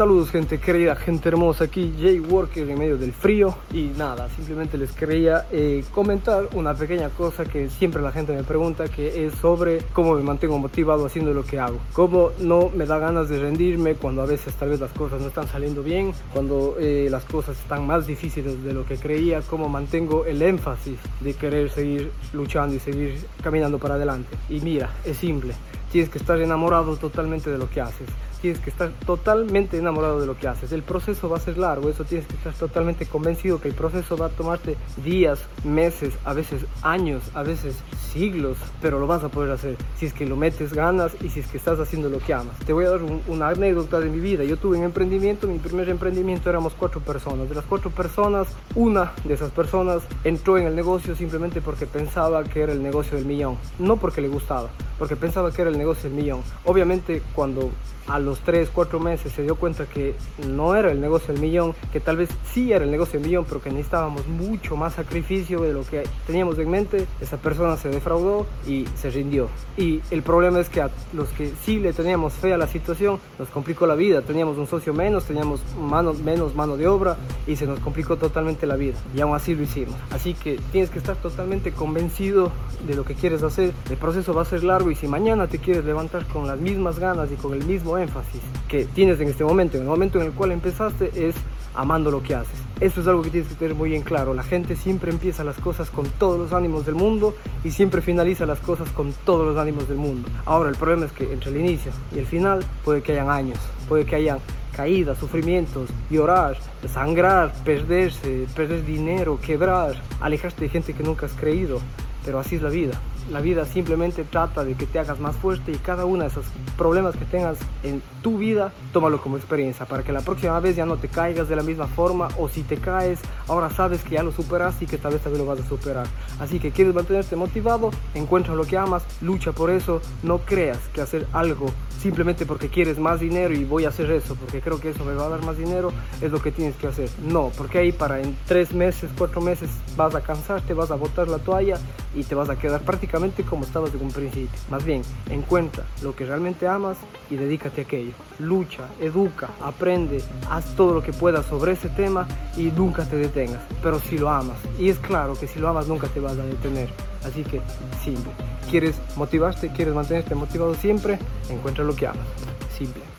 Saludos gente querida, gente hermosa, aquí Jay Worker en medio del frío. Y nada, simplemente les quería eh, comentar una pequeña cosa que siempre la gente me pregunta que es sobre cómo me mantengo motivado haciendo lo que hago, cómo no me da ganas de rendirme cuando a veces tal vez las cosas no están saliendo bien, cuando eh, las cosas están más difíciles de lo que creía, cómo mantengo el énfasis de querer seguir luchando y seguir caminando para adelante. Y mira, es simple, tienes que estar enamorado totalmente de lo que haces tienes que estar totalmente enamorado de lo que haces. El proceso va a ser largo, eso tienes que estar totalmente convencido que el proceso va a tomarte días, meses, a veces años, a veces siglos, pero lo vas a poder hacer si es que lo metes ganas y si es que estás haciendo lo que amas. Te voy a dar una anécdota de mi vida. Yo tuve un emprendimiento, mi primer emprendimiento éramos cuatro personas. De las cuatro personas, una de esas personas entró en el negocio simplemente porque pensaba que era el negocio del millón, no porque le gustaba, porque pensaba que era el negocio del millón. Obviamente cuando a los 3, 4 meses se dio cuenta que no era el negocio del millón, que tal vez sí era el negocio del millón, pero que necesitábamos mucho más sacrificio de lo que teníamos en mente, esa persona se defraudó y se rindió. Y el problema es que a los que sí le teníamos fe a la situación, nos complicó la vida. Teníamos un socio menos, teníamos mano, menos mano de obra y se nos complicó totalmente la vida. Y aún así lo hicimos. Así que tienes que estar totalmente convencido de lo que quieres hacer. El proceso va a ser largo y si mañana te quieres levantar con las mismas ganas y con el mismo énfasis que tienes en este momento, en el momento en el cual empezaste, es amando lo que haces. Eso es algo que tienes que tener muy bien claro. La gente siempre empieza las cosas con todos los ánimos del mundo y siempre finaliza las cosas con todos los ánimos del mundo. Ahora, el problema es que entre el inicio y el final puede que hayan años, puede que hayan caídas, sufrimientos, llorar, sangrar, perderse, perder dinero, quebrar, alejarte de gente que nunca has creído. Pero así es la vida. La vida simplemente trata de que te hagas más fuerte y cada uno de esos problemas que tengas en tu vida, tómalo como experiencia para que la próxima vez ya no te caigas de la misma forma o si te caes, ahora sabes que ya lo superas y que tal vez también lo vas a superar. Así que quieres mantenerte motivado, encuentra lo que amas, lucha por eso, no creas que hacer algo simplemente porque quieres más dinero y voy a hacer eso porque creo que eso me va a dar más dinero es lo que tienes que hacer. No, porque ahí para en tres meses, cuatro meses vas a cansarte, vas a botar la toalla y te vas a quedar prácticamente como estabas desde un principio. Más bien, encuentra lo que realmente amas y dedícate a aquello. Lucha, educa, aprende, haz todo lo que puedas sobre ese tema y nunca te detengas. Pero si lo amas, y es claro que si lo amas nunca te vas a detener. Así que, simple. ¿Quieres motivarte? ¿Quieres mantenerte motivado siempre? Encuentra lo que amas. Simple.